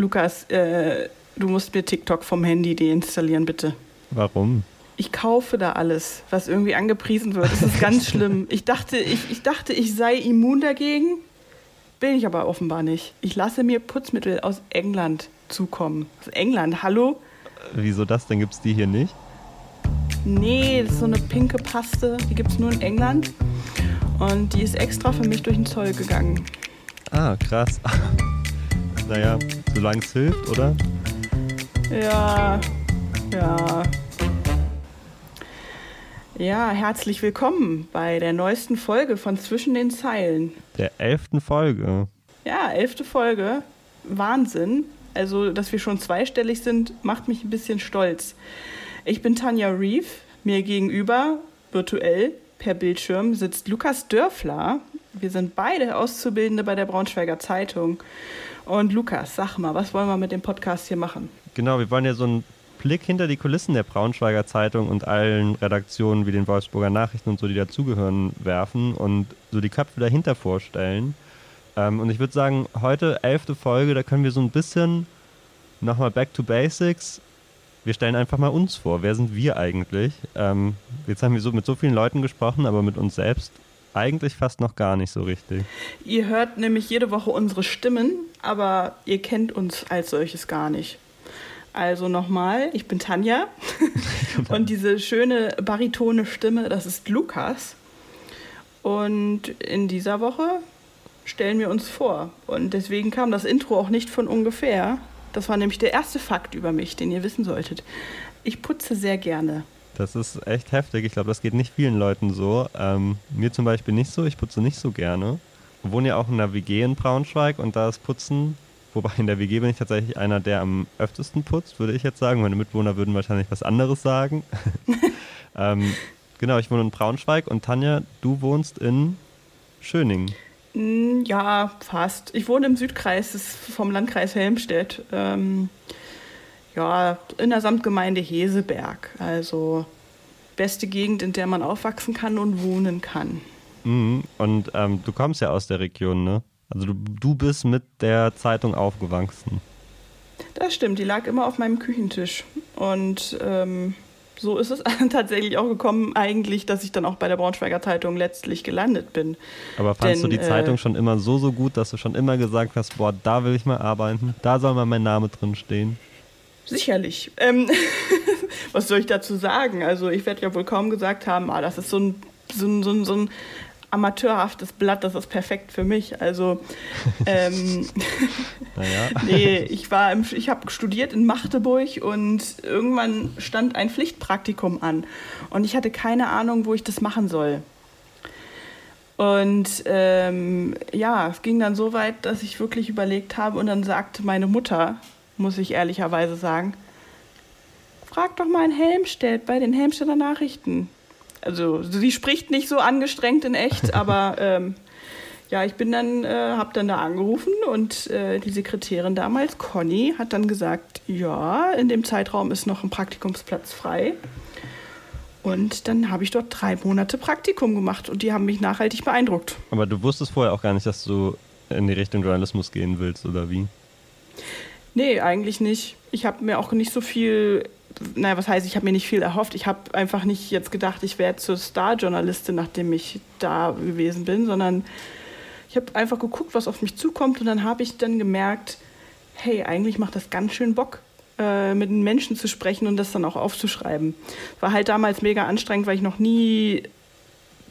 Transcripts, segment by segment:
Lukas, äh, du musst mir TikTok vom Handy deinstallieren, bitte. Warum? Ich kaufe da alles, was irgendwie angepriesen wird. Das ist ganz schlimm. Ich dachte, ich, ich dachte, ich sei immun dagegen. Bin ich aber offenbar nicht. Ich lasse mir Putzmittel aus England zukommen. Aus England, hallo? Wieso das? Dann gibt es die hier nicht? Nee, das ist so eine pinke Paste. Die gibt es nur in England. Und die ist extra für mich durch den Zoll gegangen. Ah, krass. naja, solange es hilft, oder? Ja, ja. Ja, herzlich willkommen bei der neuesten Folge von Zwischen den Zeilen. Der elften Folge. Ja, elfte Folge. Wahnsinn. Also, dass wir schon zweistellig sind, macht mich ein bisschen stolz. Ich bin Tanja Reeve. Mir gegenüber, virtuell, per Bildschirm, sitzt Lukas Dörfler. Wir sind beide Auszubildende bei der Braunschweiger Zeitung. Und Lukas, sag mal, was wollen wir mit dem Podcast hier machen? Genau, wir wollen ja so einen Blick hinter die Kulissen der Braunschweiger Zeitung und allen Redaktionen wie den Wolfsburger Nachrichten und so, die dazugehören, werfen und so die Köpfe dahinter vorstellen. Ähm, und ich würde sagen, heute, elfte Folge, da können wir so ein bisschen nochmal back to basics. Wir stellen einfach mal uns vor. Wer sind wir eigentlich? Ähm, jetzt haben wir so mit so vielen Leuten gesprochen, aber mit uns selbst eigentlich fast noch gar nicht so richtig. Ihr hört nämlich jede Woche unsere Stimmen, aber ihr kennt uns als solches gar nicht. Also nochmal, ich bin Tanja und diese schöne baritone Stimme, das ist Lukas. Und in dieser Woche stellen wir uns vor. Und deswegen kam das Intro auch nicht von ungefähr. Das war nämlich der erste Fakt über mich, den ihr wissen solltet. Ich putze sehr gerne. Das ist echt heftig. Ich glaube, das geht nicht vielen Leuten so. Ähm, mir zum Beispiel nicht so. Ich putze nicht so gerne. Ich wohne ja auch in einer WG in Braunschweig und da ist Putzen Wobei in der WG bin ich tatsächlich einer, der am öftesten putzt, würde ich jetzt sagen. Meine Mitwohner würden wahrscheinlich was anderes sagen. ähm, genau, ich wohne in Braunschweig und Tanja, du wohnst in Schöningen. Mm, ja, fast. Ich wohne im Südkreis vom Landkreis Helmstedt. Ähm, ja, in der Samtgemeinde Heseberg. Also beste Gegend, in der man aufwachsen kann und wohnen kann. Mhm. Und ähm, du kommst ja aus der Region, ne? Also du, du bist mit der Zeitung aufgewachsen. Das stimmt, die lag immer auf meinem Küchentisch. Und ähm, so ist es tatsächlich auch gekommen, eigentlich, dass ich dann auch bei der Braunschweiger Zeitung letztlich gelandet bin. Aber fandest Denn, du die Zeitung äh, schon immer so, so gut, dass du schon immer gesagt hast, boah, da will ich mal arbeiten, da soll mal mein Name drin stehen? Sicherlich. Ähm, was soll ich dazu sagen? Also ich werde ja wohl kaum gesagt haben, ah, das ist so ein, so ein, so ein, so ein amateurhaftes Blatt, das ist perfekt für mich. Also ähm, nee, ich war im, ich habe studiert in Magdeburg und irgendwann stand ein Pflichtpraktikum an und ich hatte keine Ahnung, wo ich das machen soll. Und ähm, ja, es ging dann so weit, dass ich wirklich überlegt habe und dann sagte meine Mutter, muss ich ehrlicherweise sagen, frag doch mal in Helmstedt bei den Helmstedter Nachrichten also sie spricht nicht so angestrengt in echt, aber ähm, ja, ich bin dann, äh, habe dann da angerufen und äh, die Sekretärin damals, Conny, hat dann gesagt, ja, in dem Zeitraum ist noch ein Praktikumsplatz frei. Und dann habe ich dort drei Monate Praktikum gemacht und die haben mich nachhaltig beeindruckt. Aber du wusstest vorher auch gar nicht, dass du in die Richtung Journalismus gehen willst, oder wie? Nee, eigentlich nicht. Ich habe mir auch nicht so viel naja, was heißt, ich habe mir nicht viel erhofft. Ich habe einfach nicht jetzt gedacht, ich werde zur Star-Journalistin, nachdem ich da gewesen bin, sondern ich habe einfach geguckt, was auf mich zukommt und dann habe ich dann gemerkt, hey, eigentlich macht das ganz schön Bock, äh, mit den Menschen zu sprechen und das dann auch aufzuschreiben. War halt damals mega anstrengend, weil ich noch nie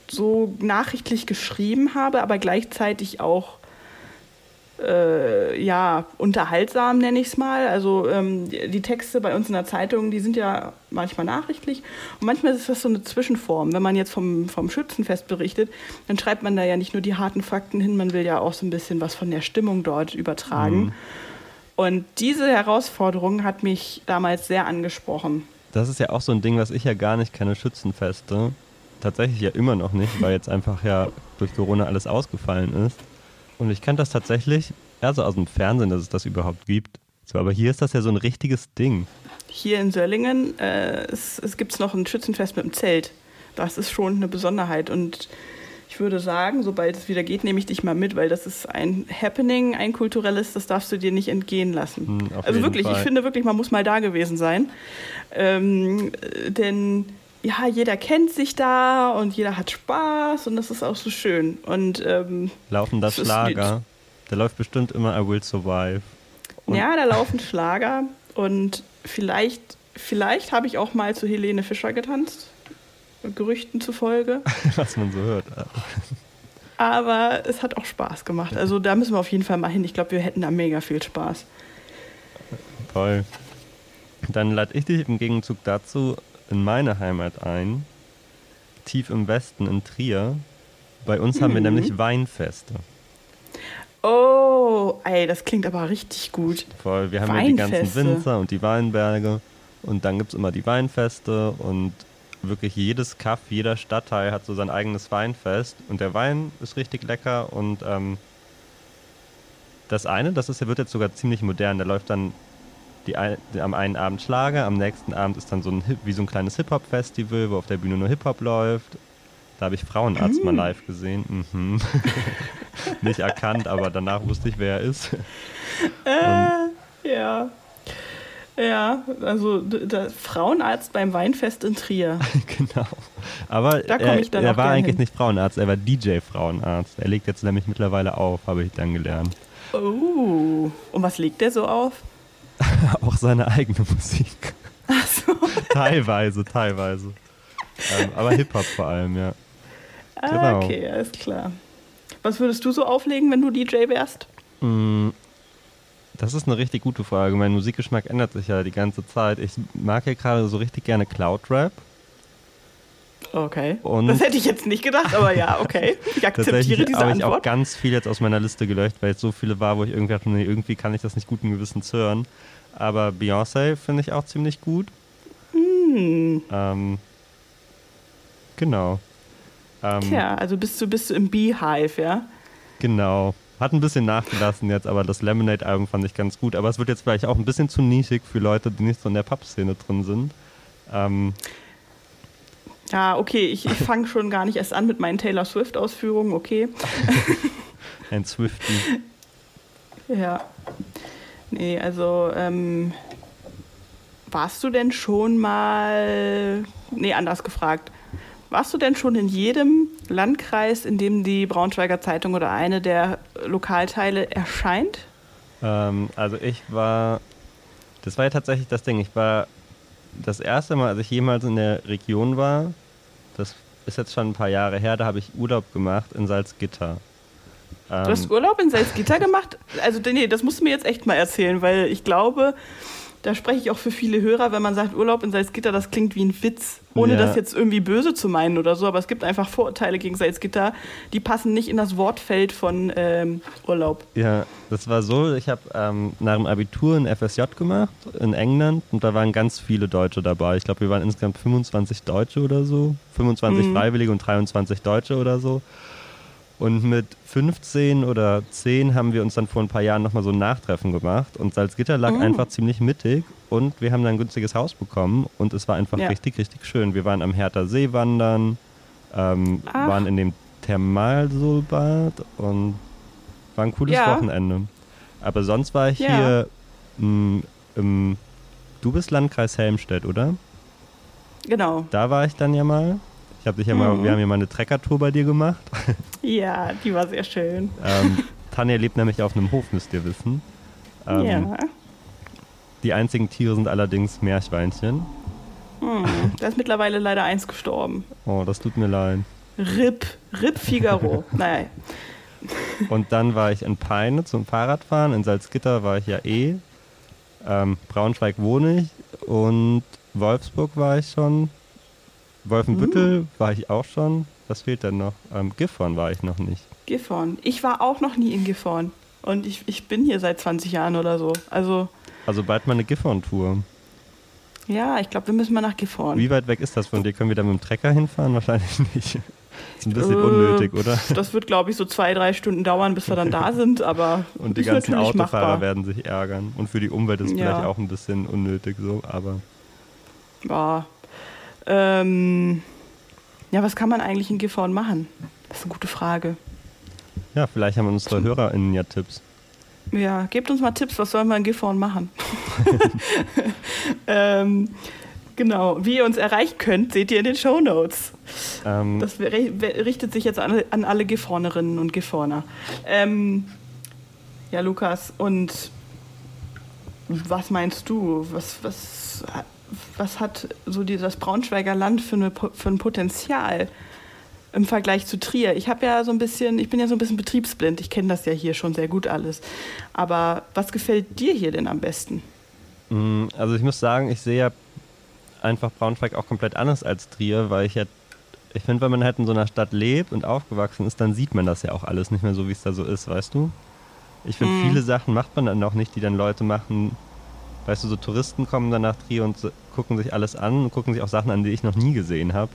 so nachrichtlich geschrieben habe, aber gleichzeitig auch äh, ja, unterhaltsam, nenne ich es mal. Also ähm, die, die, Texte bei uns in der Zeitung, die sind ja manchmal nachrichtlich und manchmal ist das so eine Zwischenform. Wenn man jetzt vom, vom Schützenfest berichtet, dann schreibt man da ja nicht nur die harten Fakten hin, man will ja auch so ein bisschen was von der Stimmung dort übertragen. Mhm. Und diese Herausforderung hat mich damals sehr angesprochen. Das ist ja auch so ein Ding, was ich ja gar nicht kenne, Schützenfeste. Tatsächlich ja immer noch nicht, weil jetzt einfach ja durch Corona alles ausgefallen ist. Und ich kannte das tatsächlich eher so aus dem Fernsehen, dass es das überhaupt gibt. So, aber hier ist das ja so ein richtiges Ding. Hier in Söllingen äh, es, es gibt noch ein Schützenfest mit dem Zelt. Das ist schon eine Besonderheit. Und ich würde sagen, sobald es wieder geht, nehme ich dich mal mit, weil das ist ein Happening, ein kulturelles, das darfst du dir nicht entgehen lassen. Hm, also wirklich, Fall. ich finde wirklich, man muss mal da gewesen sein. Ähm, äh, denn ja, jeder kennt sich da und jeder hat Spaß und das ist auch so schön. Und ähm, Laufender Das Schlager. Der läuft bestimmt immer I Will Survive. Und- ja, da laufen Schlager und vielleicht, vielleicht habe ich auch mal zu Helene Fischer getanzt, Gerüchten zufolge. Was man so hört. Aber es hat auch Spaß gemacht. Also da müssen wir auf jeden Fall mal hin. Ich glaube, wir hätten da mega viel Spaß. Toll. Dann lade ich dich im Gegenzug dazu in meine Heimat ein. Tief im Westen in Trier. Bei uns haben wir Mhm. nämlich Weinfeste. Oh, ey, das klingt aber richtig gut. Voll. Wir haben ja die ganzen. Winzer und die Weinberge. Und dann gibt es immer die Weinfeste und wirklich jedes Kaff, jeder Stadtteil hat so sein eigenes Weinfest. Und der Wein ist richtig lecker und ähm, das eine, das ist, der wird jetzt sogar ziemlich modern. Der läuft dann die, ein- am einen Abend Schlager, am nächsten Abend ist dann so ein Hip, wie so ein kleines Hip-Hop-Festival, wo auf der Bühne nur Hip-Hop läuft. Da habe ich Frauenarzt mal live gesehen. Mhm. Nicht erkannt, aber danach wusste ich, wer er ist. Äh, ja. Ja, also der Frauenarzt beim Weinfest in Trier. genau. Aber Da er, ich dann er war eigentlich hin. nicht Frauenarzt, er war DJ-Frauenarzt. Er legt jetzt nämlich mittlerweile auf, habe ich dann gelernt. Oh, und was legt der so auf? Auch seine eigene Musik. Ach so. teilweise, teilweise. Ähm, aber Hip-Hop vor allem, ja. Ah, Genau. okay, alles klar. Was würdest du so auflegen, wenn du DJ wärst? Mm, Das ist eine richtig gute Frage. Mein Musikgeschmack ändert sich ja die ganze Zeit. Ich mag ja gerade so richtig gerne Cloud-Rap. Okay. Und- das hätte ich jetzt nicht gedacht, aber ja, okay. Ich akzeptiere diese habe ich auch Antwort. ganz viel jetzt aus meiner Liste gelöscht, weil jetzt so viele war, wo ich irgendwie dachte, nee, irgendwie kann ich das nicht guten Gewissens hören. Aber Beyoncé finde ich auch ziemlich gut. Hm. Ähm, genau. Ähm, Tja, also bist du, bist du im Beehive, ja? Genau. Hat ein bisschen nachgelassen jetzt, aber das Lemonade-Album fand ich ganz gut. Aber es wird jetzt vielleicht auch ein bisschen zu nischig für Leute, die nicht so in der Pop-Szene drin sind. Ähm, Ja, okay, ich, ich fange schon gar nicht erst an mit meinen Taylor Swift-Ausführungen, okay. ein Swifty. Ja. Nee, also, ähm, warst du denn schon mal, nee, anders gefragt, warst du denn schon in jedem Landkreis, in dem die Braunschweiger Zeitung oder eine der Lokalteile erscheint? Ähm, also ich war, das war ja tatsächlich das Ding, ich war das erste Mal, als ich jemals in der Region war, das ist jetzt schon ein paar Jahre her, da habe ich Urlaub gemacht in Salzgitter. Ähm, Du hast Urlaub in Salzgitter gemacht? Also, nee, das musst du mir jetzt echt mal erzählen, weil ich glaube, da spreche ich auch für viele Hörer, wenn man sagt Urlaub in Salzgitter, das klingt wie ein Witz. Ohne Ja. das jetzt irgendwie böse zu meinen oder so, aber es gibt einfach Vorurteile gegen Salzgitter, die passen nicht in das Wortfeld von ähm, Urlaub. Ja, das war so, ich habe ähm, nach dem Abitur ein FSJ gemacht in England und da waren ganz viele Deutsche dabei. Ich glaube, wir waren insgesamt 25 Deutsche oder so, 25 Mhm. Freiwillige und 23 Deutsche oder so. Und mit 15 oder 10 haben wir uns dann vor ein paar Jahren nochmal so ein Nachtreffen gemacht und Salzgitter lag Mhm. einfach ziemlich mittig und wir haben dann ein günstiges Haus bekommen und es war einfach Ja. richtig, richtig schön. Wir waren am Hertha See wandern, ähm, waren in dem Thermalsolbad und war ein cooles Ja. Wochenende. Aber sonst war ich Ja. hier mh, im, du bist Landkreis Helmstedt, oder? Genau. Da war ich dann ja mal. Habe dich ja mal, Mhm. wir haben ja mal eine Treckertour bei dir gemacht. Ja, die war sehr schön. ähm, Tanja lebt nämlich auf einem Hof, müsst ihr wissen. Ähm, ja. Die einzigen Tiere sind allerdings Meerschweinchen. Hm. Da ist mittlerweile leider eins gestorben. Oh, das tut mir leid. Rip, Rip Figaro. naja. Und dann war ich in Peine zum Fahrradfahren. In Salzgitter war ich ja eh. Ähm, Braunschweig wohne ich. Und Wolfsburg war ich schon. Wolfenbüttel war ich auch schon. Was fehlt denn noch? Ähm, Gifhorn war ich noch nicht. Gifhorn. Ich war auch noch nie in Gifhorn. Und ich, ich bin hier seit 20 Jahren oder so. Also, Also bald mal eine Gifhorn-Tour. ja, ich glaube, wir müssen mal nach Gifhorn. Wie weit weg ist das von dir? Können wir da mit dem Trecker hinfahren? Wahrscheinlich nicht. Ist ein bisschen Äh, unnötig, oder? Das wird, glaube ich, so zwei, drei Stunden dauern, bis wir dann da sind, aber Und die ganzen Autofahrer machbar. werden sich ärgern. Und für die Umwelt ist es Ja. vielleicht auch ein bisschen unnötig so, aber Ja. Ähm, ja, was kann man eigentlich in Gifhorn machen? Das ist eine gute Frage. Ja, vielleicht haben unsere HörerInnen ja Tipps. Ja, gebt uns mal Tipps, was sollen wir in Gifhorn machen? ähm, genau, wie ihr uns erreichen könnt, seht ihr in den Show Notes. Ähm, das richtet sich jetzt an, an alle Gifhornerinnen und Gifhorner. Ähm, ja, Lukas, und was meinst du? Was, was, was hat so das Braunschweiger Land für, eine, für ein Potenzial? im Vergleich zu Trier. Ich habe ja so ein bisschen, ich bin ja so ein bisschen betriebsblind. Ich kenne das ja hier schon sehr gut alles. Aber was gefällt dir hier denn am besten? Mm, also ich muss sagen, ich sehe ja einfach Braunschweig auch komplett anders als Trier, weil ich ja, ich finde, wenn man halt in so einer Stadt lebt und aufgewachsen ist, dann sieht man das ja auch alles nicht mehr so, wie es da so ist, weißt du? Ich finde, mm. viele Sachen macht man dann auch nicht, die dann Leute machen. Weißt du, so Touristen kommen dann nach Trier und gucken sich alles an und gucken sich auch Sachen an, die ich noch nie gesehen habe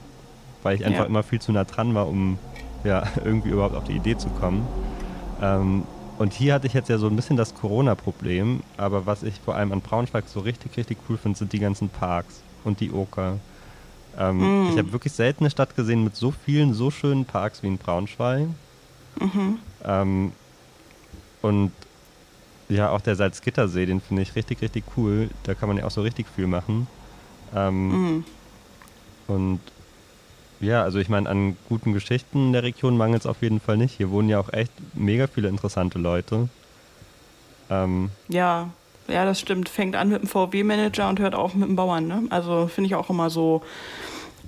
weil ich einfach ja. immer viel zu nah dran war, um ja, irgendwie überhaupt auf die Idee zu kommen. Ähm, und hier hatte ich jetzt ja so ein bisschen das Corona-Problem, aber was ich vor allem an Braunschweig so richtig, richtig cool finde, sind die ganzen Parks und die Oker. Ähm, mm. Ich habe wirklich selten eine Stadt gesehen mit so vielen, so schönen Parks wie in Braunschweig. Mhm. Ähm, und ja, auch der Salzgittersee, den finde ich richtig, richtig cool. Da kann man ja auch so richtig viel machen. Ähm, mm. Und ja, also ich meine, an guten Geschichten in der Region mangelt es auf jeden Fall nicht. Hier wohnen ja auch echt mega viele interessante Leute. Ähm, ja, ja, das stimmt. Fängt an mit dem VW-Manager und hört auf mit dem Bauern. Ne? Also finde ich auch immer so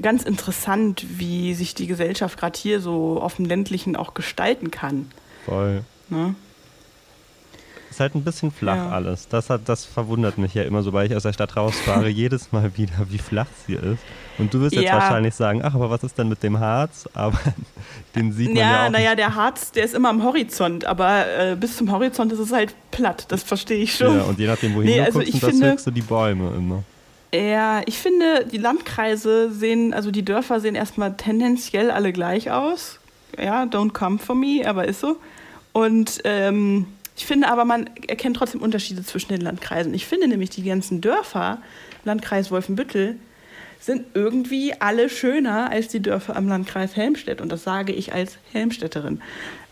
ganz interessant, wie sich die Gesellschaft gerade hier so auf dem ländlichen auch gestalten kann. Voll. Ne? Ist halt ein bisschen flach ja. alles. Das, hat, das verwundert mich ja immer, sobald ich aus der Stadt rausfahre, jedes Mal wieder, wie flach sie ist. Und du wirst jetzt ja. wahrscheinlich sagen, ach, aber was ist denn mit dem Harz? Aber den sieht man ja, ja auch. Naja, der Harz, der ist immer am Horizont, aber äh, bis zum Horizont ist es halt platt, das verstehe ich schon. Ja, und je nachdem, wohin nee, du also guckst, das finde, höchst du die Bäume immer. Ja, ich finde, die Landkreise sehen, also die Dörfer sehen erstmal tendenziell alle gleich aus. Ja, don't come for me, aber ist so. Und ähm, ich finde aber, man erkennt trotzdem Unterschiede zwischen den Landkreisen. Ich finde nämlich, die ganzen Dörfer, Landkreis Wolfenbüttel, sind irgendwie alle schöner als die Dörfer am Landkreis Helmstedt. Und das sage ich als Helmstädterin.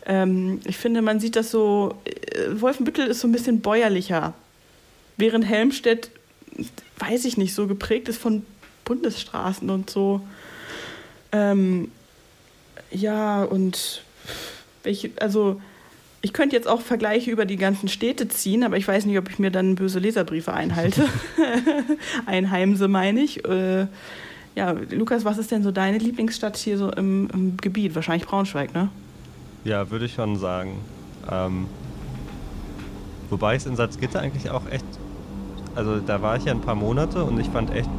Ähm, ich finde, man sieht das so, äh, Wolfenbüttel ist so ein bisschen bäuerlicher. Während Helmstedt, weiß ich nicht, so geprägt ist von Bundesstraßen und so. Ähm, ja, und welche, also ich könnte jetzt auch Vergleiche über die ganzen Städte ziehen, aber ich weiß nicht, ob ich mir dann böse Leserbriefe einhalte. Einheimse meine ich. Äh, ja, Lukas, was ist denn so deine Lieblingsstadt hier so im, im Gebiet? Wahrscheinlich Braunschweig, ne? Ja, würde ich schon sagen. Ähm, wobei ich es in Salzgitter eigentlich auch echt. Also da war ich ja ein paar Monate und ich fand echt,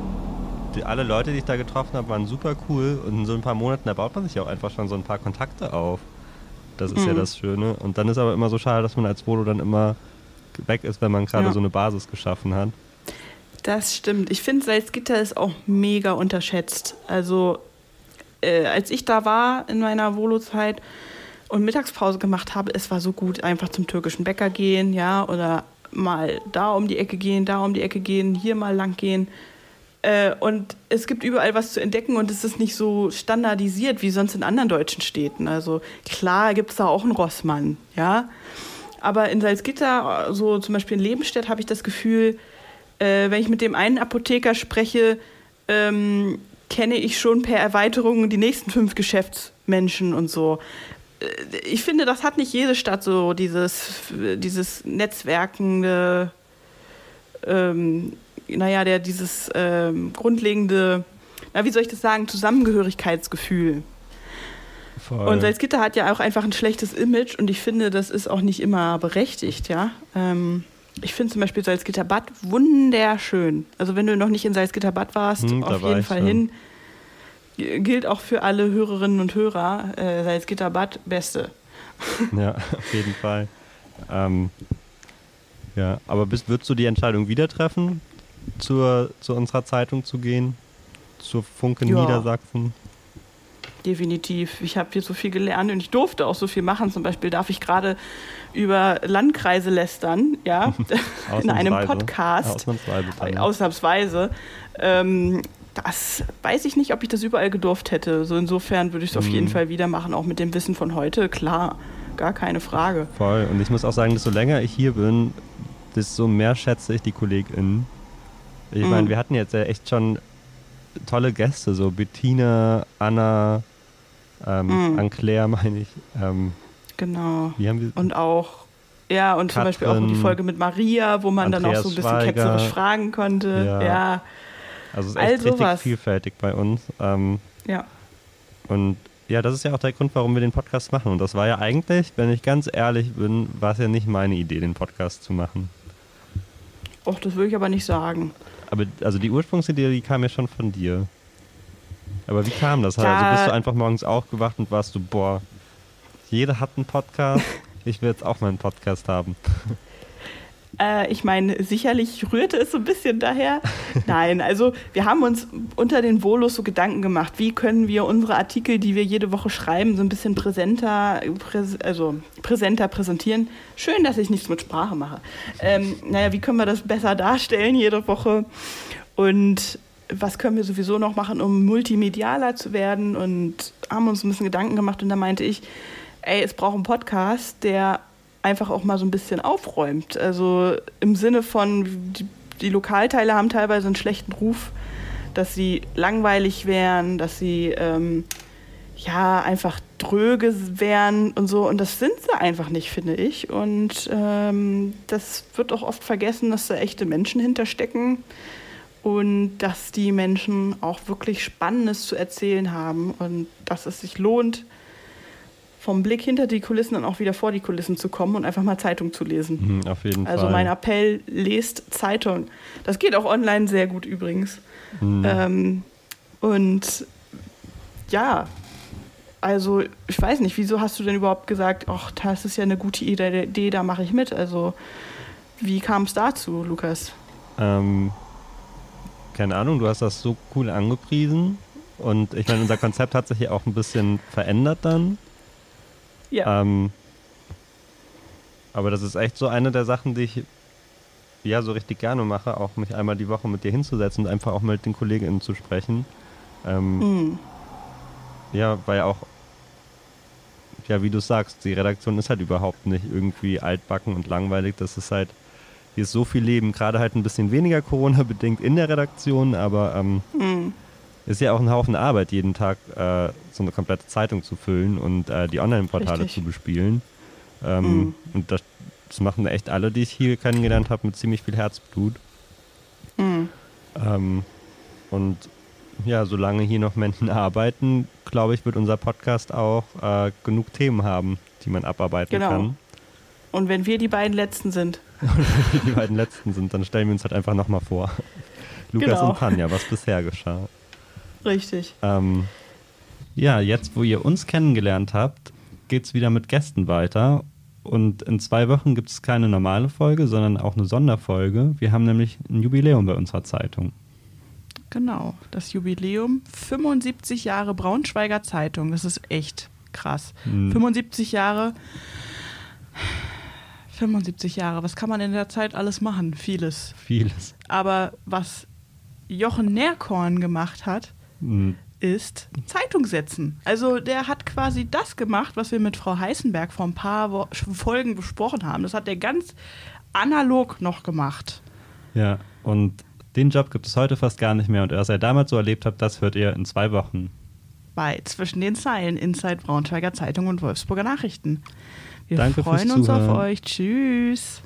die, alle Leute, die ich da getroffen habe, waren super cool. Und in so ein paar Monaten, da baut man sich ja auch einfach schon so ein paar Kontakte auf. Das ist mhm. ja das Schöne. Und dann ist aber immer so schade, dass man als Volo dann immer weg ist, wenn man gerade ja. so eine Basis geschaffen hat. Das stimmt. Ich finde, Salzgitter ist auch mega unterschätzt. Also, äh, als ich da war in meiner Volo-Zeit und Mittagspause gemacht habe, es war so gut, einfach zum türkischen Bäcker gehen, ja, oder mal da um die Ecke gehen, da um die Ecke gehen, hier mal lang gehen. Äh, und es gibt überall was zu entdecken und es ist nicht so standardisiert wie sonst in anderen deutschen Städten. Also klar gibt es da auch einen Rossmann, ja. Aber in Salzgitter, so zum Beispiel in Lebenstedt, habe ich das Gefühl, äh, wenn ich mit dem einen Apotheker spreche, ähm, kenne ich schon per Erweiterung die nächsten fünf Geschäftsmenschen und so. Äh, ich finde, das hat nicht jede Stadt so, dieses, dieses netzwerkende ähm, naja, der dieses ähm, grundlegende, na, wie soll ich das sagen, Zusammengehörigkeitsgefühl. Voll. Und Salzgitter hat ja auch einfach ein schlechtes Image und ich finde, das ist auch nicht immer berechtigt, ja. Ähm, ich finde zum Beispiel Salzgitter Bad wunderschön. Also wenn du noch nicht in Salzgitter Bad warst, hm, auf jeden Fall hin. Gilt auch für alle Hörerinnen und Hörer. Äh, Salzgitter Bad, beste. Ja, auf jeden Fall. Ähm, ja, aber bist, würdest du die Entscheidung wieder treffen? Zur, zu unserer Zeitung zu gehen, zur Funke ja. Niedersachsen? Definitiv. Ich habe hier so viel gelernt und ich durfte auch so viel machen. Zum Beispiel darf ich gerade über Landkreise lästern, ja, in einem Podcast. Ausnahmsweise. Ausnahmsweise. Ähm, das weiß ich nicht, ob ich das überall gedurft hätte. So insofern würde ich es auf jeden Mhm. Fall wieder machen, auch mit dem Wissen von heute, klar, gar keine Frage. Voll. Und ich muss auch sagen, desto länger ich hier bin, desto mehr schätze ich die KollegInnen. Ich Mhm. meine, wir hatten jetzt ja echt schon tolle Gäste, so Bettina, Anna, ähm, Mhm. Anne-Claire meine ich. Ähm, Genau. Und auch, ja, und zum Beispiel auch die Katrin, Folge mit Maria, wo man dann auch Andreas so ein bisschen Schweiger. ketzerisch fragen konnte. Ja. Ja, Also es ist echt richtig vielfältig bei uns. Ähm, ja. und ja, das ist ja auch der Grund, warum wir den Podcast machen. Und das war ja eigentlich, wenn ich ganz ehrlich bin, war es ja nicht meine Idee, den Podcast zu machen. Och, das würde ich aber nicht sagen. Aber also die Ursprungsidee, die kam ja schon von dir. Aber wie kam das? Ja. Also bist du einfach morgens aufgewacht und warst du, boah, jeder hat einen Podcast, ich will jetzt auch mal einen Podcast haben. Äh, ich meine, sicherlich rührte es so ein bisschen daher. Nein, also wir haben uns unter den Volos so Gedanken gemacht, wie können wir unsere Artikel, die wir jede Woche schreiben, so ein bisschen präsenter, präs also präsenter präsentieren. Schön, dass ich nichts mit Sprache mache. Ähm, naja, wie können wir das besser darstellen jede Woche? Und was können wir sowieso noch machen, um multimedialer zu werden? Und haben uns ein bisschen Gedanken gemacht und da meinte ich, ey, es braucht einen Podcast, der einfach auch mal so ein bisschen aufräumt. Also im Sinne von, die, die Lokalteile haben teilweise einen schlechten Ruf, dass sie langweilig wären, dass sie ähm, ja einfach dröge wären und so. Und das sind sie einfach nicht, finde ich. Und ähm, das wird auch oft vergessen, dass da echte Menschen hinterstecken und dass die Menschen auch wirklich Spannendes zu erzählen haben und dass es sich lohnt, vom Blick hinter die Kulissen dann auch wieder vor die Kulissen zu kommen und einfach mal Zeitung zu lesen. Mhm, auf jeden Also Fall. mein Appell, lest Zeitung. Das geht auch online sehr gut übrigens. Mhm. Ähm, und ja, also ich weiß nicht, wieso hast du denn überhaupt gesagt, ach, das ist ja eine gute Idee, da mache ich mit. Also wie kam es dazu, Lukas? Ähm, keine Ahnung, du hast das so cool angepriesen. Und ich meine, unser Konzept hat sich ja auch ein bisschen verändert dann. Ja, Ähm, aber das ist echt so eine der Sachen, die ich ja so richtig gerne mache, auch mich einmal die Woche mit dir hinzusetzen und einfach auch mit den KollegInnen zu sprechen. Ähm, hm, Ja, weil auch, ja, wie du sagst, die Redaktion ist halt überhaupt nicht irgendwie altbacken und langweilig. Das ist halt, hier ist so viel Leben, gerade halt ein bisschen weniger Corona-bedingt in der Redaktion, aber ähm, hm, ist ja auch ein Haufen Arbeit, jeden Tag äh, so eine komplette Zeitung zu füllen und äh, die Online-Portale zu bespielen. Ähm, Mhm. Und das, das machen echt alle, die ich hier kennengelernt habe, mit ziemlich viel Herzblut. hm. Ähm, und ja, solange hier noch Menschen arbeiten, glaube ich, wird unser Podcast auch äh, genug Themen haben, die man abarbeiten Genau. kann. Und wenn wir die beiden Letzten sind, Die beiden letzten sind, dann stellen wir uns halt einfach nochmal vor. Lukas Genau. und Tanja, was bisher geschah. Richtig. Ähm, ja, jetzt, wo ihr uns kennengelernt habt, geht es wieder mit Gästen weiter. Und in zwei Wochen gibt es keine normale Folge, sondern auch eine Sonderfolge. Wir haben nämlich ein Jubiläum bei unserer Zeitung. Genau, das Jubiläum 75 Jahre Braunschweiger Zeitung. Das ist echt krass. Hm. 75 Jahre. 75 Jahre. Was kann man in der Zeit alles machen? Vieles. Vieles. Aber was Jochen Nährkorn gemacht hat, Ist Zeitung setzen. Also der hat quasi das gemacht, was wir mit Frau Heißenberg vor ein paar Wo Folgen besprochen haben. Das hat er ganz analog noch gemacht. Ja, und den Job gibt es heute fast gar nicht mehr. Und was er damals so erlebt hat, das hört ihr in zwei Wochen. bei Zwischen den Zeilen, Inside Braunschweiger Zeitung und Wolfsburger Nachrichten. Wir Danke freuen uns auf Zuhören. euch. Tschüss.